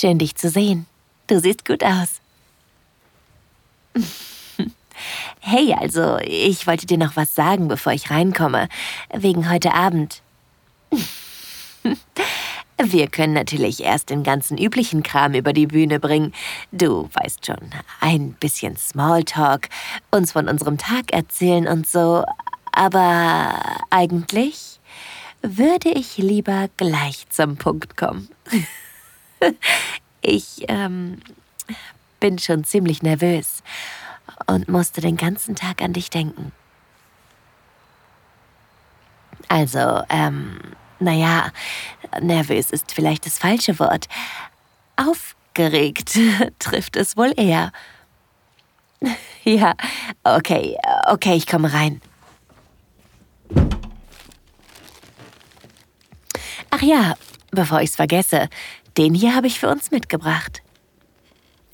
Schön dich zu sehen. Du siehst gut aus. Hey, also, ich wollte dir noch was sagen, bevor ich reinkomme. Wegen heute Abend. Wir können natürlich erst den ganzen üblichen Kram über die Bühne bringen. Du weißt schon, ein bisschen Smalltalk, uns von unserem Tag erzählen und so. Aber eigentlich würde ich lieber gleich zum Punkt kommen. ich ähm, bin schon ziemlich nervös und musste den ganzen Tag an dich denken. Also, ähm, naja, nervös ist vielleicht das falsche Wort. Aufgeregt trifft es wohl eher. Ja, okay, okay, ich komme rein. Ach ja, bevor ich's vergesse, den hier habe ich für uns mitgebracht.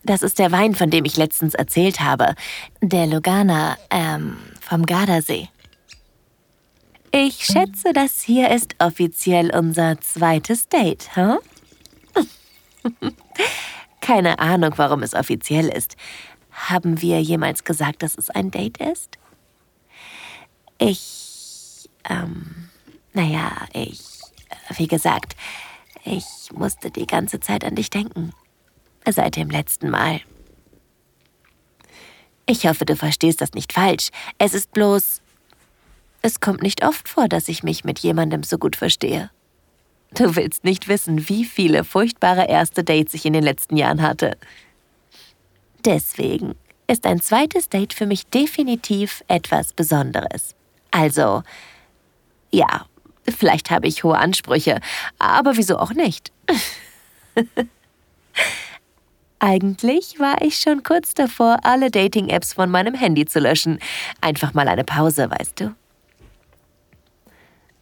Das ist der Wein, von dem ich letztens erzählt habe. Der Lugana, ähm, vom Gardasee. Ich schätze, das hier ist offiziell unser zweites Date, huh? Keine Ahnung, warum es offiziell ist. Haben wir jemals gesagt, dass es ein Date ist? Ich, ähm, naja, ich, wie gesagt, ich musste die ganze Zeit an dich denken seit dem letzten Mal. Ich hoffe, du verstehst das nicht falsch. Es ist bloß... Es kommt nicht oft vor, dass ich mich mit jemandem so gut verstehe. Du willst nicht wissen, wie viele furchtbare erste Dates ich in den letzten Jahren hatte. Deswegen ist ein zweites Date für mich definitiv etwas Besonderes. Also, ja, vielleicht habe ich hohe Ansprüche, aber wieso auch nicht? Eigentlich war ich schon kurz davor, alle Dating-Apps von meinem Handy zu löschen. Einfach mal eine Pause, weißt du?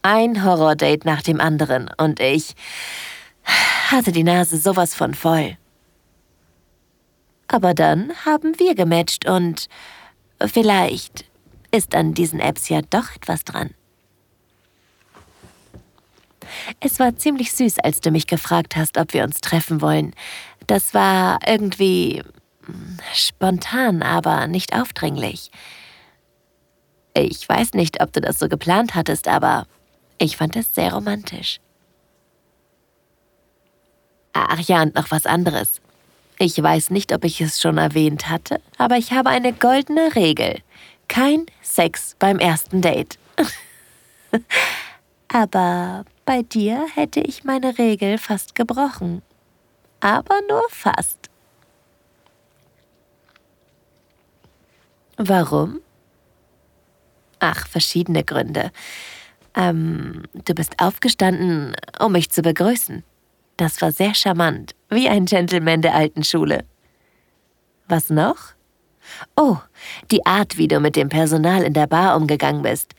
Ein Horror-Date nach dem anderen und ich hatte die Nase sowas von voll. Aber dann haben wir gematcht und vielleicht ist an diesen Apps ja doch etwas dran. Es war ziemlich süß, als du mich gefragt hast, ob wir uns treffen wollen. Das war irgendwie hm, spontan, aber nicht aufdringlich. Ich weiß nicht, ob du das so geplant hattest, aber ich fand es sehr romantisch. Ach ja, und noch was anderes. Ich weiß nicht, ob ich es schon erwähnt hatte, aber ich habe eine goldene Regel. Kein Sex beim ersten Date. aber bei dir hätte ich meine Regel fast gebrochen aber nur fast. Warum? Ach, verschiedene Gründe. Ähm, du bist aufgestanden, um mich zu begrüßen. Das war sehr charmant, wie ein Gentleman der alten Schule. Was noch? Oh, die Art, wie du mit dem Personal in der Bar umgegangen bist.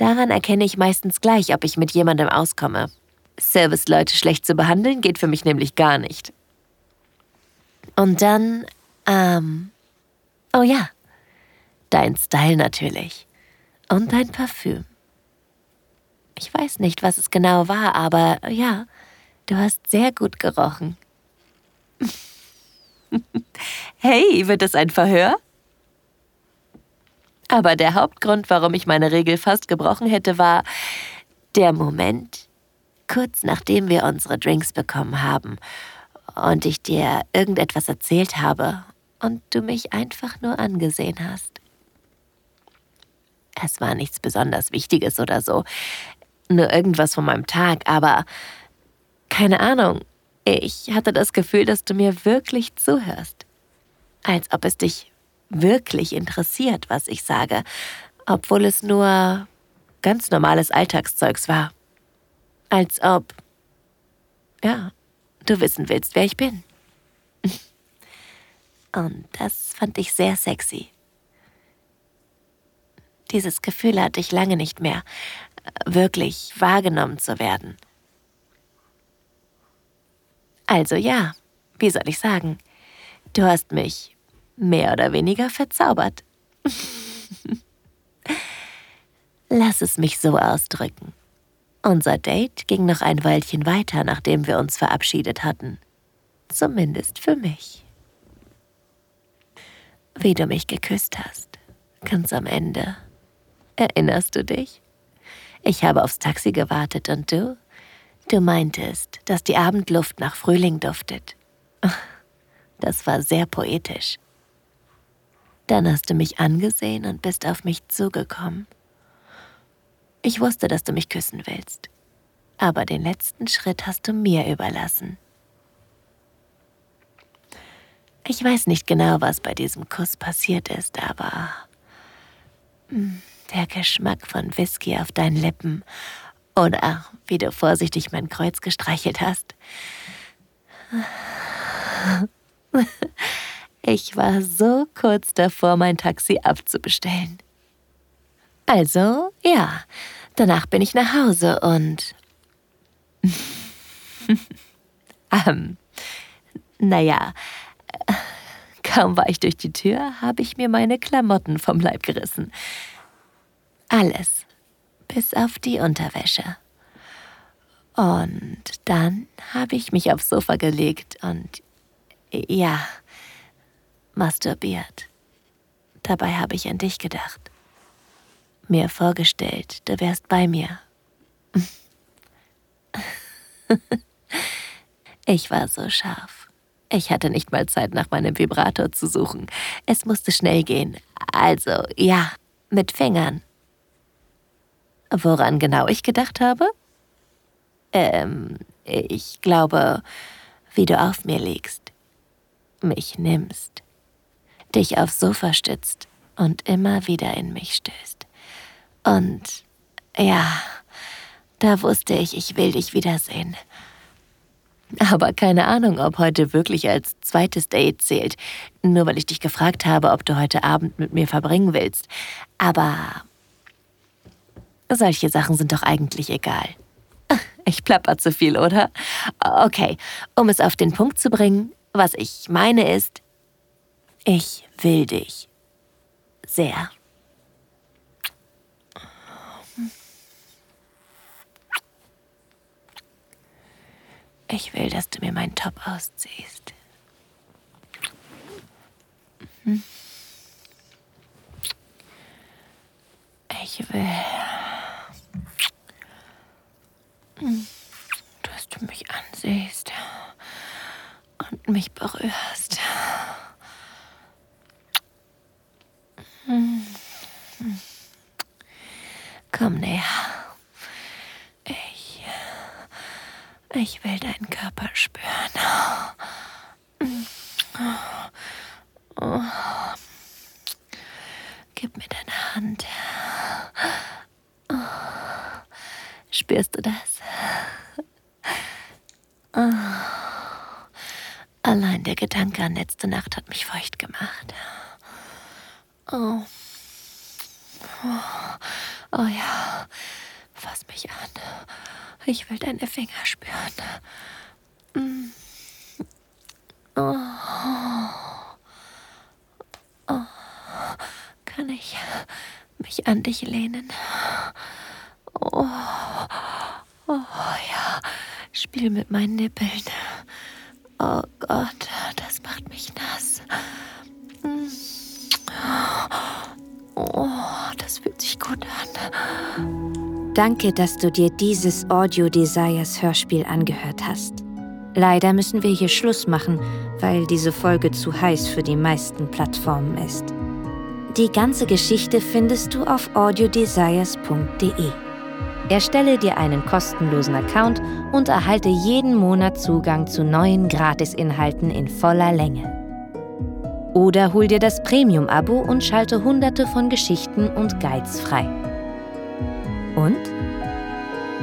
Daran erkenne ich meistens gleich, ob ich mit jemandem auskomme. Serviceleute schlecht zu behandeln geht für mich nämlich gar nicht. Und dann, ähm, oh ja, dein Style natürlich. Und dein Parfüm. Ich weiß nicht, was es genau war, aber ja, du hast sehr gut gerochen. hey, wird es ein Verhör? Aber der Hauptgrund, warum ich meine Regel fast gebrochen hätte, war der Moment, kurz nachdem wir unsere Drinks bekommen haben und ich dir irgendetwas erzählt habe und du mich einfach nur angesehen hast. Es war nichts besonders Wichtiges oder so, nur irgendwas von meinem Tag, aber keine Ahnung, ich hatte das Gefühl, dass du mir wirklich zuhörst. Als ob es dich wirklich interessiert, was ich sage, obwohl es nur ganz normales Alltagszeugs war. Als ob, ja, du wissen willst, wer ich bin. Und das fand ich sehr sexy. Dieses Gefühl hatte ich lange nicht mehr, wirklich wahrgenommen zu werden. Also ja, wie soll ich sagen, du hast mich mehr oder weniger verzaubert. Lass es mich so ausdrücken. Unser Date ging noch ein Weilchen weiter, nachdem wir uns verabschiedet hatten. Zumindest für mich. Wie du mich geküsst hast, ganz am Ende. Erinnerst du dich? Ich habe aufs Taxi gewartet und du? Du meintest, dass die Abendluft nach Frühling duftet. Das war sehr poetisch. Dann hast du mich angesehen und bist auf mich zugekommen. Ich wusste, dass du mich küssen willst, aber den letzten Schritt hast du mir überlassen. Ich weiß nicht genau, was bei diesem Kuss passiert ist, aber hm, der Geschmack von Whisky auf deinen Lippen oder wie du vorsichtig mein Kreuz gestreichelt hast. Ich war so kurz davor, mein Taxi abzubestellen. Also, ja, danach bin ich nach Hause und... ähm, naja, kaum war ich durch die Tür, habe ich mir meine Klamotten vom Leib gerissen. Alles, bis auf die Unterwäsche. Und dann habe ich mich aufs Sofa gelegt und ja, masturbiert. Dabei habe ich an dich gedacht mir vorgestellt, du wärst bei mir. ich war so scharf. Ich hatte nicht mal Zeit, nach meinem Vibrator zu suchen. Es musste schnell gehen. Also, ja, mit Fingern. Woran genau ich gedacht habe? Ähm, ich glaube, wie du auf mir liegst, mich nimmst, dich aufs Sofa stützt und immer wieder in mich stößt. Und ja, da wusste ich, ich will dich wiedersehen. Aber keine Ahnung, ob heute wirklich als zweites Date zählt, nur weil ich dich gefragt habe, ob du heute Abend mit mir verbringen willst. Aber solche Sachen sind doch eigentlich egal. Ich plapper zu viel, oder? Okay, um es auf den Punkt zu bringen, was ich meine ist, ich will dich sehr. Ich will, dass du mir meinen Top ausziehst. Mhm. Ich will, dass du mich ansiehst und mich berührst. Komm näher. Ich will deinen Körper spüren. Gib mir deine Hand. Spürst du das? Allein der Gedanke an letzte Nacht hat mich feucht gemacht. Oh. Oh ja, fass mich an. Ich will deine Finger spüren. Mm. Oh. Oh. Kann ich mich an dich lehnen? Oh. Oh ja, spiel mit meinen Nippeln. Oh Gott, das macht mich nass. Mm. Oh, gut an. Danke, dass du dir dieses Audio Desires Hörspiel angehört hast. Leider müssen wir hier Schluss machen, weil diese Folge zu heiß für die meisten Plattformen ist. Die ganze Geschichte findest du auf audiodesires.de. Erstelle dir einen kostenlosen Account und erhalte jeden Monat Zugang zu neuen Gratisinhalten in voller Länge. Oder hol dir das Premium-Abo und schalte hunderte von Geschichten und Guides frei. Und?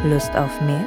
Lust auf mehr?